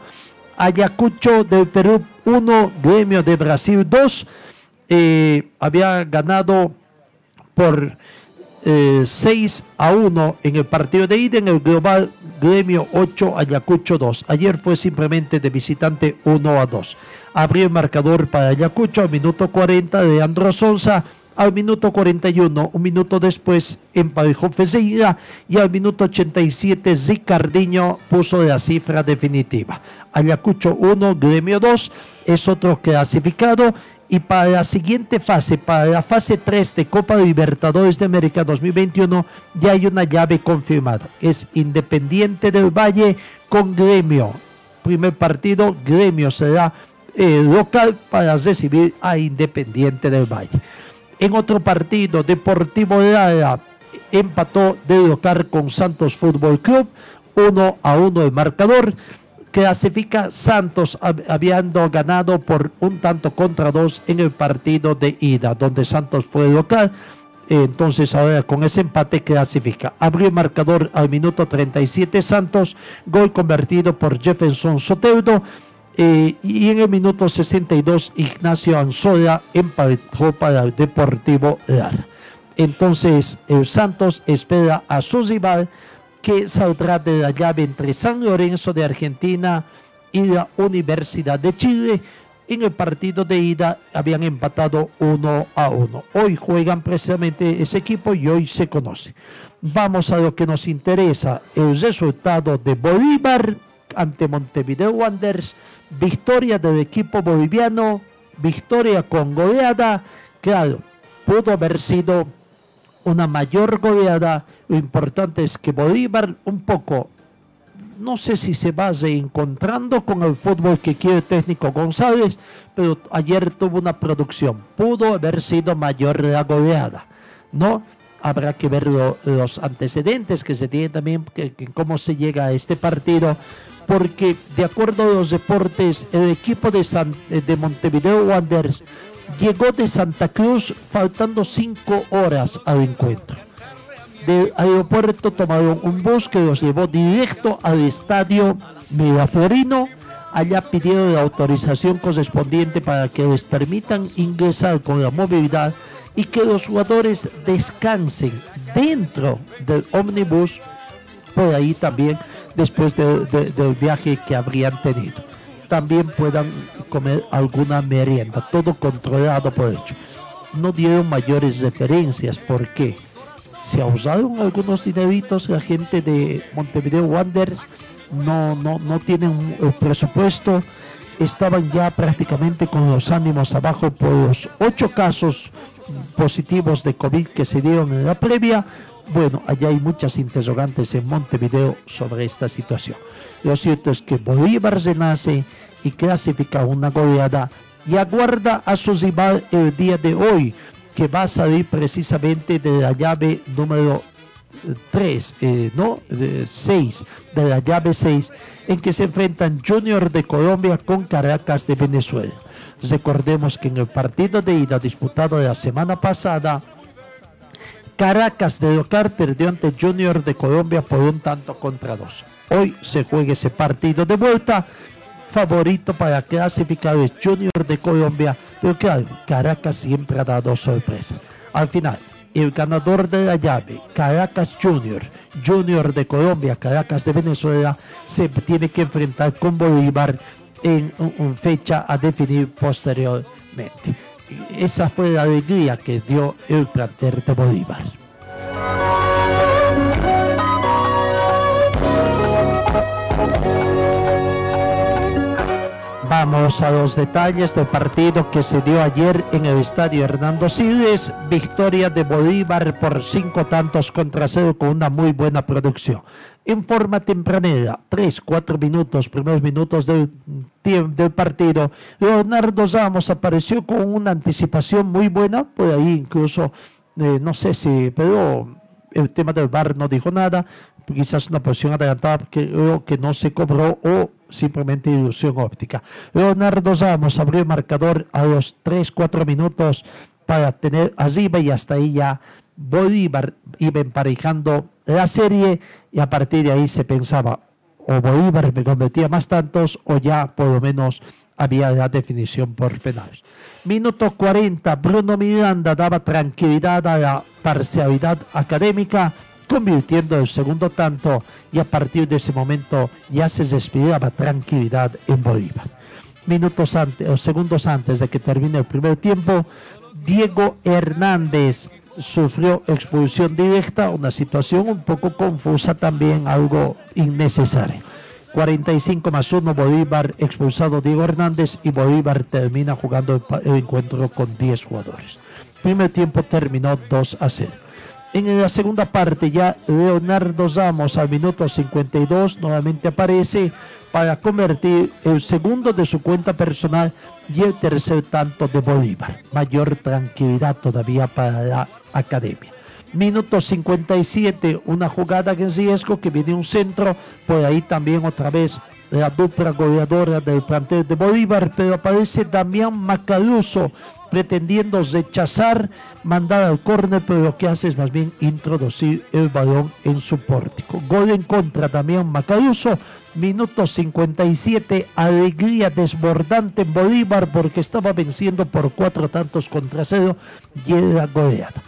Ayacucho del Perú 1, Gremio de Brasil 2 eh, había ganado por 6 eh, a 1 en el partido de ida en el global Gremio 8, Ayacucho 2. Ayer fue simplemente de visitante 1 a 2. Abrió el marcador para Ayacucho al minuto 40 de Andro Sonsa. Al minuto 41, un minuto después, emparejó Feseira y al minuto 87, Zicardiño puso la cifra definitiva. Ayacucho 1, Gremio 2, es otro clasificado y para la siguiente fase, para la fase 3 de Copa Libertadores de América 2021, ya hay una llave confirmada. Es Independiente del Valle con Gremio. Primer partido, Gremio será eh, local para recibir a Independiente del Valle. En otro partido, Deportivo Lara empató de local con Santos Fútbol Club, 1 a 1 el marcador clasifica Santos habiendo ganado por un tanto contra dos en el partido de ida, donde Santos fue local. Entonces ahora con ese empate clasifica. Abrió el marcador al minuto 37 Santos, gol convertido por Jefferson Soteudo. Eh, y en el minuto 62 Ignacio Anzola empató para el Deportivo Lara. Entonces, Santos espera a su rival que saldrá de la llave entre San Lorenzo de Argentina y la Universidad de Chile. En el partido de ida habían empatado uno a uno. Hoy juegan precisamente ese equipo y hoy se conoce. Vamos a lo que nos interesa, el resultado de Bolívar ante Montevideo Wanderers, victoria del equipo boliviano, victoria con goleada, claro, pudo haber sido una mayor goleada, lo importante es que Bolívar un poco, no sé si se va reencontrando con el fútbol que quiere el técnico González, pero ayer tuvo una producción, pudo haber sido mayor la goleada, ¿no? Habrá que ver lo- los antecedentes que se tienen también, que cómo se llega a este partido, porque de acuerdo a los deportes, el equipo de, San- de Montevideo Wanderers llegó de Santa Cruz faltando cinco horas al encuentro. Del aeropuerto tomaron un bus que los llevó directo al estadio Miraflorino. Allá pidieron la autorización correspondiente para que les permitan ingresar con la movilidad y que los jugadores descansen dentro del ómnibus por ahí también después de- de- del viaje que habrían tenido. También puedan comer alguna merienda, todo controlado por ellos. No dieron mayores referencias, ¿por qué? Se usaron algunos dineritos, la gente de Montevideo Wanderers no, no, no tienen presupuesto, estaban ya prácticamente con los ánimos abajo por los ocho casos positivos de COVID que se dieron en la previa. Bueno, allá hay muchas interrogantes en Montevideo sobre esta situación. Lo cierto es que Bolívar renace y clasifica una goleada y aguarda a su rival el día de hoy, que va a salir precisamente de la llave número 3, no, 6, de la llave 6, en que se enfrentan Junior de Colombia con Caracas de Venezuela. Recordemos que en el partido de ida disputado la semana pasada, Caracas de local perdió ante Junior de Colombia por un tanto contra dos. Hoy se juega ese partido de vuelta. Favorito para clasificar es Junior de Colombia, pero claro, Caracas siempre ha dado sorpresas. Al final, el ganador de la llave, Caracas Junior, Junior de Colombia, Caracas de Venezuela, se tiene que enfrentar con Bolívar en una fecha a definir posteriormente. Esa fue la alegría que dio el plantel de Bolívar. Vamos a los detalles del partido que se dio ayer en el estadio Hernando Siles. Victoria de Bolívar por cinco tantos contra cero con una muy buena producción. En forma tempranera, tres, cuatro minutos, primeros minutos del, del partido, Leonardo Ramos apareció con una anticipación muy buena, por ahí incluso, eh, no sé si, pero el tema del VAR no dijo nada, quizás una posición adelantada que que no se cobró o simplemente ilusión óptica. Leonardo Ramos abrió el marcador a los 3-4 minutos para tener arriba y hasta ahí ya Bolívar iba emparejando la serie y a partir de ahí se pensaba o Bolívar me convertía más tantos o ya por lo menos había la definición por penales. Minuto 40, Bruno Miranda daba tranquilidad a la parcialidad académica, convirtiendo el segundo tanto y a partir de ese momento ya se respiraba tranquilidad en Bolívar. Minutos antes, o segundos antes de que termine el primer tiempo, Diego Hernández sufrió expulsión directa, una situación un poco confusa también, algo innecesario. 45 más 1, Bolívar expulsado Diego Hernández y Bolívar termina jugando el, encuentro con 10 jugadores. Primer tiempo terminó 2 a 0. En la segunda parte ya Leonardo Ramos al minuto 52 nuevamente aparece para convertir el segundo de su cuenta personal y el tercer tanto de Bolívar. Mayor tranquilidad todavía para la academia. Minuto 57, una jugada en riesgo que viene un centro, por ahí también otra vez la dupla goleadora del plantel de Bolívar, pero aparece Damián Macaluso pretendiendo rechazar, mandar al córner, pero lo que hace es más bien introducir el balón en su pórtico. Gol en contra Damián Macaluso, minuto 57, alegría desbordante en Bolívar porque estaba venciendo por cuatro tantos contra cero y era goleada.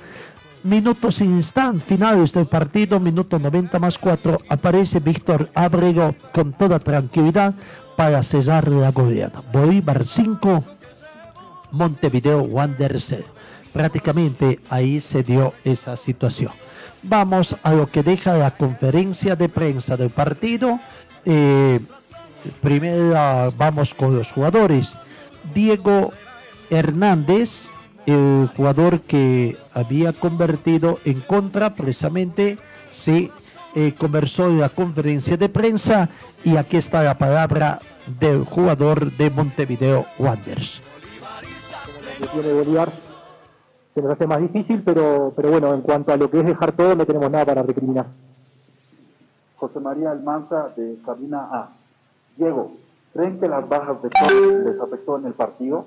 minutos instant finales del partido, minuto 90 más 4, aparece Víctor Abrego con toda tranquilidad para cesar la goleada. Bolívar 5, Montevideo Wanderers 0. Prácticamente ahí se dio esa situación. Vamos a lo que deja la conferencia de prensa del partido. Eh, primero vamos con los jugadores. Diego Hernández, el jugador que había convertido en contra, precisamente se eh, conversó en la conferencia de prensa y aquí está la palabra del jugador de Montevideo Wanderers. Que tiene Bolívar se nos hace más difícil, pero, pero bueno, en cuanto a lo que es dejar todo, no tenemos nada para recriminar. José María Almanza de Cabina A. Diego, ¿creen que las bajas de les afectó en el partido?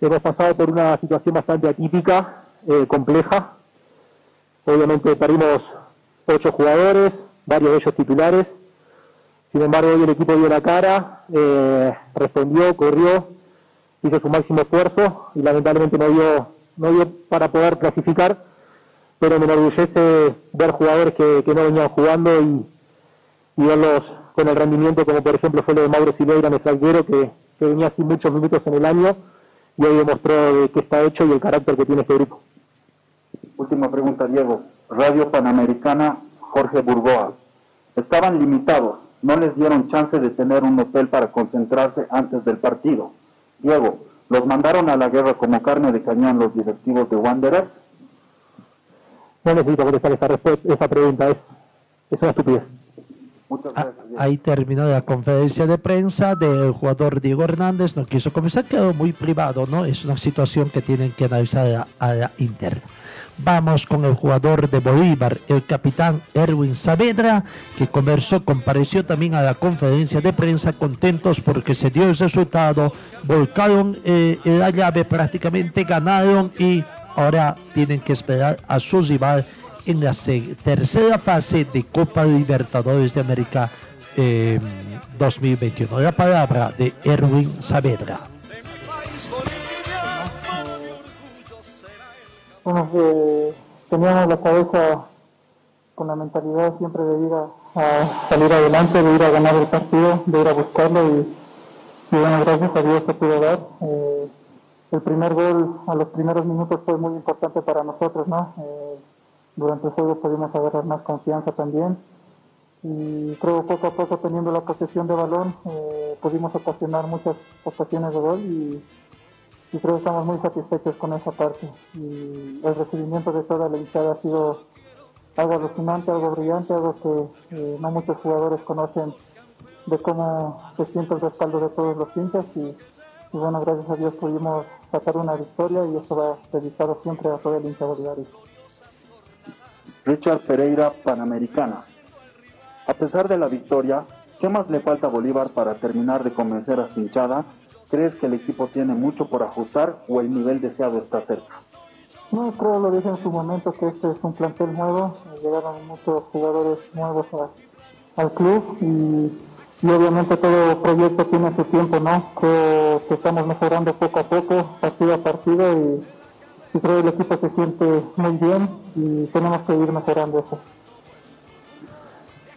Hemos pasado por una situación bastante atípica, eh, compleja. Obviamente perdimos ocho jugadores, varios de ellos titulares. Sin embargo, hoy el equipo dio la cara, eh, respondió, corrió, hizo su máximo esfuerzo y lamentablemente no dio, no dio para poder clasificar, pero me enorgullece ver jugadores que, que no venían jugando y, verlos con el rendimiento, como por ejemplo fue lo de Mauro Silveira, nuestro arquero, que, que venía sin muchos minutos en el año y hoy demostró de qué está hecho y el carácter que tiene este grupo. Última pregunta, Diego. Radio Panamericana, Jorge Burgoa. Estaban limitados, no les dieron chance de tener un hotel para concentrarse antes del partido. Diego, ¿los mandaron a la guerra como carne de cañón los directivos de Wanderers? No necesito contestar esa, respuesta, esa pregunta, es, es una estupidez. Gracias. Ahí terminó la conferencia de prensa del jugador Diego Hernández, no quiso comenzar, quedó muy privado, ¿no? Es una situación que tienen que analizar a, a la interna. Vamos con el jugador de Bolívar, el capitán Erwin Saavedra, que conversó, compareció también a la conferencia de prensa, contentos porque se dio el resultado, volcaron eh, la llave, prácticamente ganaron y ahora tienen que esperar a su rival en la tercera fase de Copa Libertadores de América eh, 2021. La palabra de Erwin Saavedra. Teníamos la cabeza con la mentalidad siempre de ir a, salir adelante, de ir a ganar el partido, de ir a buscarlo y, y bueno, gracias a Dios se pudo dar. Eh, el primer gol a los primeros minutos fue muy importante para nosotros, ¿no? Eh, durante el juego pudimos agarrar más confianza también y creo poco a poco teniendo la posesión de balón eh, pudimos ocasionar muchas ocasiones de gol y, creo que estamos muy satisfechos con esa parte y el recibimiento de toda la hinchada ha sido algo alucinante, algo brillante, algo que eh, no muchos jugadores conocen de cómo se siente el respaldo de todos los hinchas y, bueno, gracias a Dios pudimos sacar una victoria y eso va dedicado siempre a todo el hincha bolivarista. Richard Pereira, Panamericana. A pesar de la victoria, ¿qué más le falta a Bolívar para terminar de convencer a su hinchada? ¿Crees que el equipo tiene mucho por ajustar o el nivel deseado está cerca? No, creo lo dije en su momento que este es un plantel nuevo, llegaron muchos jugadores nuevos a, al club y, y, obviamente todo proyecto tiene su tiempo, ¿no? Creo que estamos mejorando poco a poco, partido a partido y, y creo que el equipo se siente muy bien y tenemos que ir mejorando eso.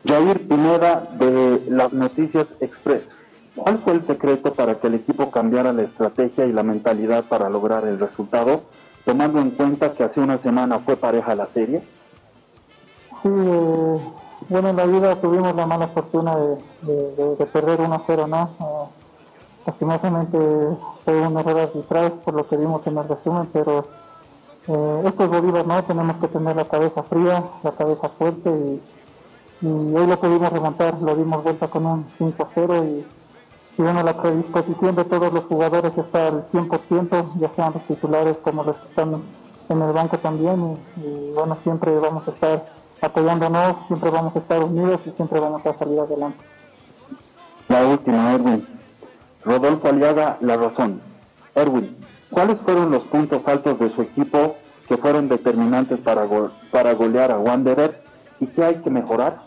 Jair Pineda de las Noticias Express. ¿Cuál fue el secreto para que el equipo cambiara la estrategia y la mentalidad para lograr el resultado, tomando en cuenta que hace una semana fue pareja la serie? Sí, eh, bueno, en la vida tuvimos la mala fortuna de, de, de, de perder 1-0, ¿no? Eh, lastimosamente fue un error arbitral por lo que vimos en el resumen, pero eh, esto es ¿no? Tenemos que tener la cabeza fría, la cabeza fuerte y, y hoy lo pudimos remontar, lo dimos vuelta con un 5-0 y, y, bueno, la predisposición de todos los jugadores está al 100%, ya sean los titulares como los que están en el banco también y, bueno, siempre vamos a estar apoyándonos, siempre vamos a estar unidos y siempre vamos a salir adelante. La última, Erwin. Rodolfo Aliaga, La Razón. Erwin, ¿cuáles fueron los puntos altos de su equipo que fueron determinantes para, go para golear a Wanderer y qué hay que mejorar?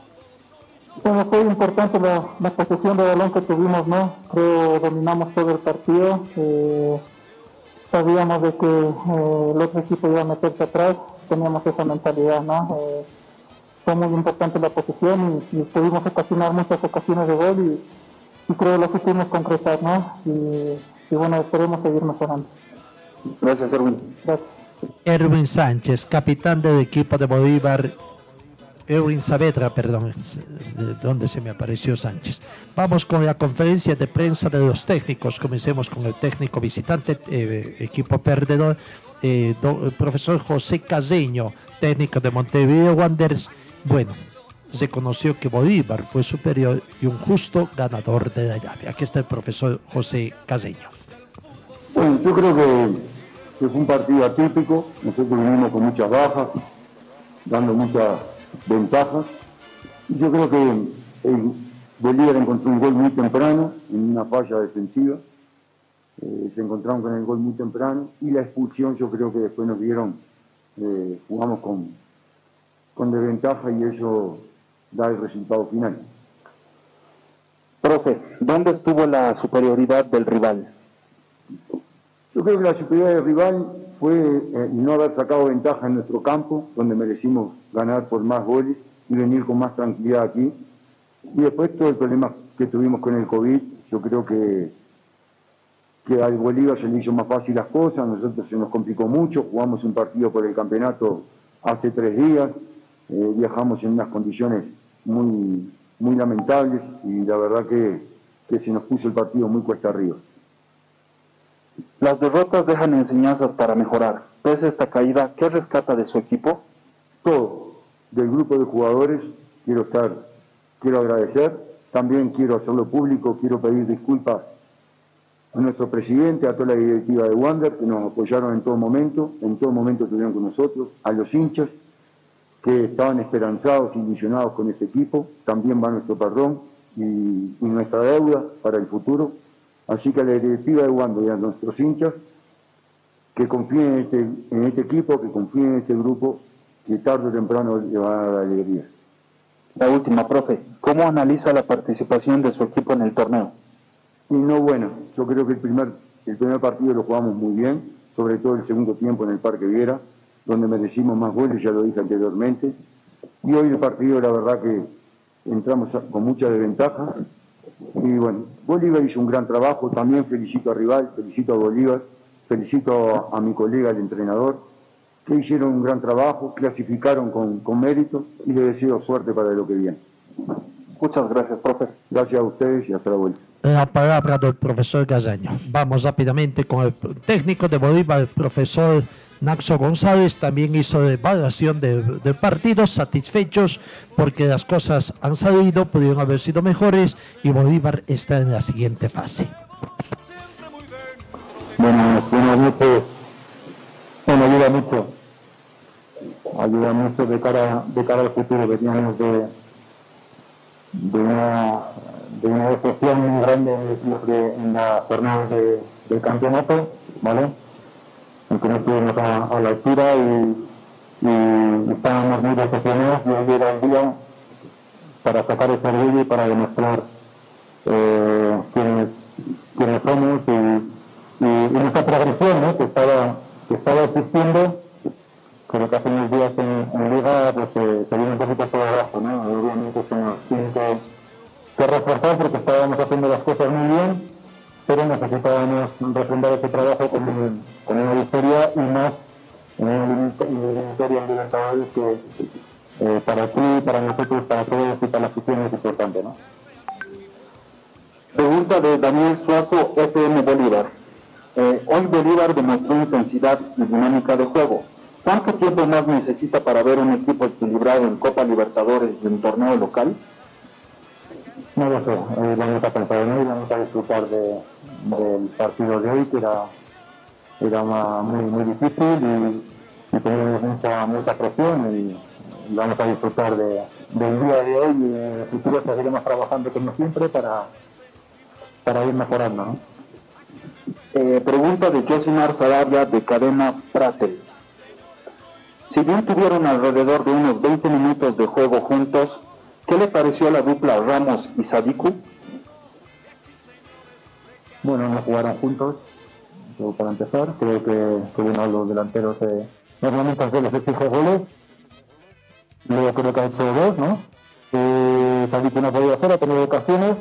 Bueno, fue importante la, la, posesión de balón que tuvimos, ¿no? Creo dominamos todo el partido. Eh, sabíamos de que eh, el otro equipo iba a meterse atrás, teníamos esa mentalidad, ¿no? Eh, fue muy importante la posición y, y pudimos ocasionar muchas ocasiones de gol y, y creo lo que pudimos concretar, ¿no? Y, y bueno, esperemos seguir mejorando. Gracias, Erwin. Gracias. Erwin Sánchez, capitán del equipo de Bolívar. Erwin Saavedra, perdón, de dónde se me apareció Sánchez. Vamos con la conferencia de prensa de los técnicos. Comencemos con el técnico visitante, eh, equipo perdedor, eh, el profesor José Caseño, técnico de Montevideo Wanderers. Bueno, se conoció que Bolívar fue superior y un justo ganador de la llave. Aquí está el profesor José Caseño. Bueno, yo creo que, que fue un partido atípico. Nosotros vinimos con muchas bajas, dando muchas ventajas. Yo creo que el Bolívar encontró un gol muy temprano, en una falla defensiva. Eh, se encontraron con el gol muy temprano. Y la expulsión, yo creo que después nos dieron, eh, jugamos con, con desventaja y eso da el resultado final. Profe, ¿dónde estuvo la superioridad del rival? Yo creo que la superioridad del rival fue eh, no haber sacado ventaja en nuestro campo, donde merecimos ganar por más goles y venir con más tranquilidad aquí. Y después todo el problema que tuvimos con el COVID, yo creo que, que al Bolívar se le hizo más fácil las cosas, a nosotros se nos complicó mucho, jugamos un partido por el campeonato hace tres días, eh, viajamos en unas condiciones muy, muy lamentables y la verdad que, que se nos puso el partido muy cuesta arriba. Las derrotas dejan enseñanzas para mejorar. Pese a esta caída, ¿qué rescata de su equipo? todo del grupo de jugadores quiero estar, quiero agradecer, también quiero hacerlo público, quiero pedir disculpas a nuestro presidente, a toda la directiva de Wander que nos apoyaron en todo momento, en todo momento estuvieron con nosotros, a los hinchas que estaban esperanzados, ilusionados con este equipo, también va nuestro perdón y, y nuestra deuda para el futuro. Así que a la directiva de Wander y a nuestros hinchas que confíen en este, en este equipo, que confíen en este grupo, que tarde o temprano le va a dar alegría. La última, profe, ¿cómo analiza la participación de su equipo en el torneo? Y no bueno, yo creo que el primer, el primer partido lo jugamos muy bien, sobre todo el segundo tiempo en el Parque Viera, donde merecimos más goles, ya lo dije anteriormente. Y hoy el partido, la verdad que entramos con mucha desventaja. Y bueno, Bolívar hizo un gran trabajo, también felicito a Rival, felicito a Bolívar, felicito a, a mi colega, el entrenador, que hicieron un gran trabajo, clasificaron con, con mérito y les deseo suerte para lo que viene. Muchas gracias, profe. Gracias a ustedes y hasta la vuelta. La palabra del profesor Gazaño. Vamos rápidamente con el técnico de Bolívar, el profesor Naxo González. También hizo la evaluación de- del partido, satisfechos porque las cosas han salido, pudieron haber sido mejores y Bolívar está en la siguiente fase. Bueno, buenas noches. Bueno, ayuda mucho. Ayuda mucho de cara, de cara al futuro. Veníamos de, de, una, de una decepción muy grande de- en la jornada de- del campeonato, ¿vale? En que no a, la altura y, y estábamos muy decepcionados y hoy era el día para sacar ese orgullo y para demostrar eh, partido de hoy, que era, era muy, muy difícil y, y teníamos mucha, mucha presión y, vamos a disfrutar de, del día de hoy y en el futuro seguiremos trabajando como siempre para, para ir mejorando. Eh, pregunta de Josimar Sarabia de Cadena Pratel. Si bien tuvieron alrededor de unos 20 minutos de juego juntos, ¿qué le pareció a la dupla Ramos y Sadiku? Bueno, no jugaron juntos, para empezar, creo que, bueno, los delanteros eh, normalmente se les exige goles. Luego creo que ha hecho dos, ¿no? Eh, Sadik no ha hacer, ha tenido ocasiones,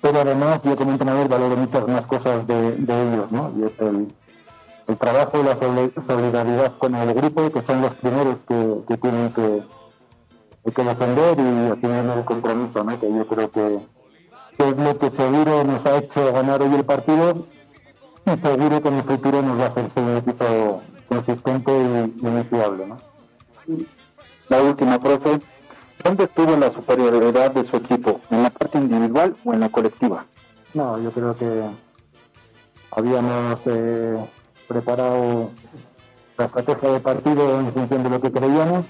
pero además yo como entrenador valoro muchas más cosas de, ellos, ¿no? Y es el, trabajo la soli- solidaridad con el grupo, que son los primeros que, tienen que, que defender y tienen el compromiso, ¿no? Que yo creo que, es lo que seguro nos ha hecho ganar hoy el partido y seguro que en el futuro nos va a hacer ser un equipo consistente y iniciable, ¿no? La última, profe. ¿Dónde estuvo la superioridad de su equipo? ¿En la parte individual o en la colectiva? No, yo creo que habíamos eh, preparado la estrategia de partido en función de lo que creíamos.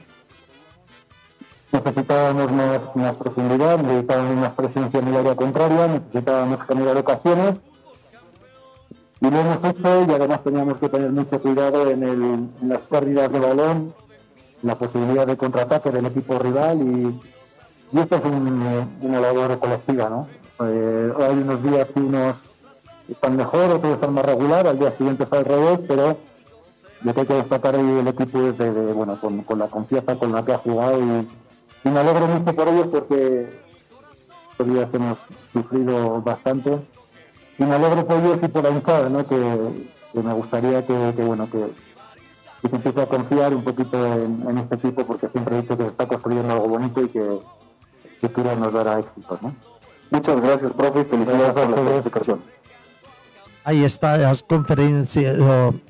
Necesitábamos más, profundidad, necesitábamos más presencia en el área contraria, necesitábamos generar ocasiones. Y lo hemos hecho y además teníamos que tener mucho cuidado en, las pérdidas de balón, la posibilidad de contraataque del equipo rival y, esto es un- una labor colectiva, ¿no? Eh, hay unos días que unos están mejor, otros están más regular, al día siguiente está al revés, pero lo que hay que destacar hoy el equipo es bueno, con, con la confianza con la que ha jugado y, y me alegro mucho por ellos porque estos días hemos sufrido bastante y me alegro por ellos y por la hinchada, ¿no? que, que me gustaría que, que, bueno que, que se empiece a confiar un poquito en, en este equipo porque siempre he dicho que se está construyendo algo bonito y que futuro nos dará éxito. ¿no? Muchas gracias, profe, y felicidades por la clasificación. Ahí está las conferencias,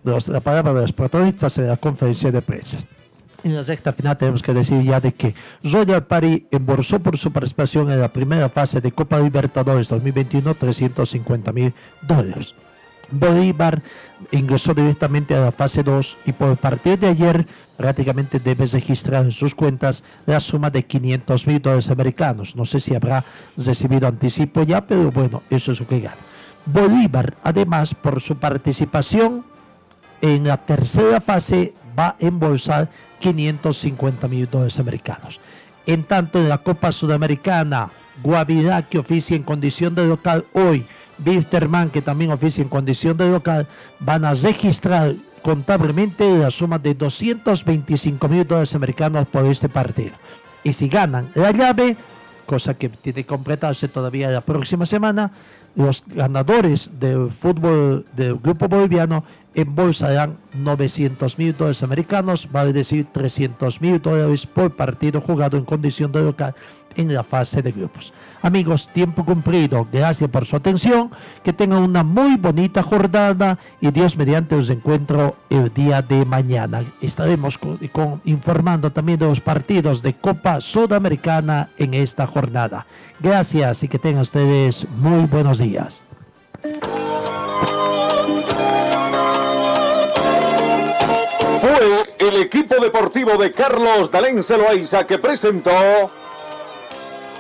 los- la palabra de los protagonistas en la conferencia de prensa. En la sexta final tenemos que decir ya de que Royal Party embolsó por su participación en la primera fase de Copa Libertadores 2021 350 mil dólares. Bolívar ingresó directamente a la fase 2 y por partir de ayer prácticamente debe registrar en sus cuentas la suma de 500 mil dólares americanos. No sé si habrá recibido anticipo ya, pero bueno, eso es lo que gana. Bolívar, además, por su participación en la tercera fase, va a embolsar 550 mil dólares americanos. En tanto, en la Copa Sudamericana, Guavirá, que oficia en condición de local hoy, Wilstermann, que también oficia en condición de local, van a registrar contablemente la suma de 225 mil dólares americanos por este partido. Y si ganan la llave, cosa que tiene que completarse todavía la próxima semana, los ganadores del fútbol del grupo boliviano embolsarán 900 mil dólares americanos, vale decir 300 mil dólares por partido jugado en condición de local en la fase de grupos. Amigos, tiempo cumplido. Gracias por su atención. Que tengan una muy bonita jornada y Dios mediante os encuentro el día de mañana. Estaremos con- informando también de los partidos de Copa Sudamericana en esta jornada. Gracias y que tengan ustedes muy buenos días. Fue el equipo deportivo de Carlos Dalén Celoaiza que presentó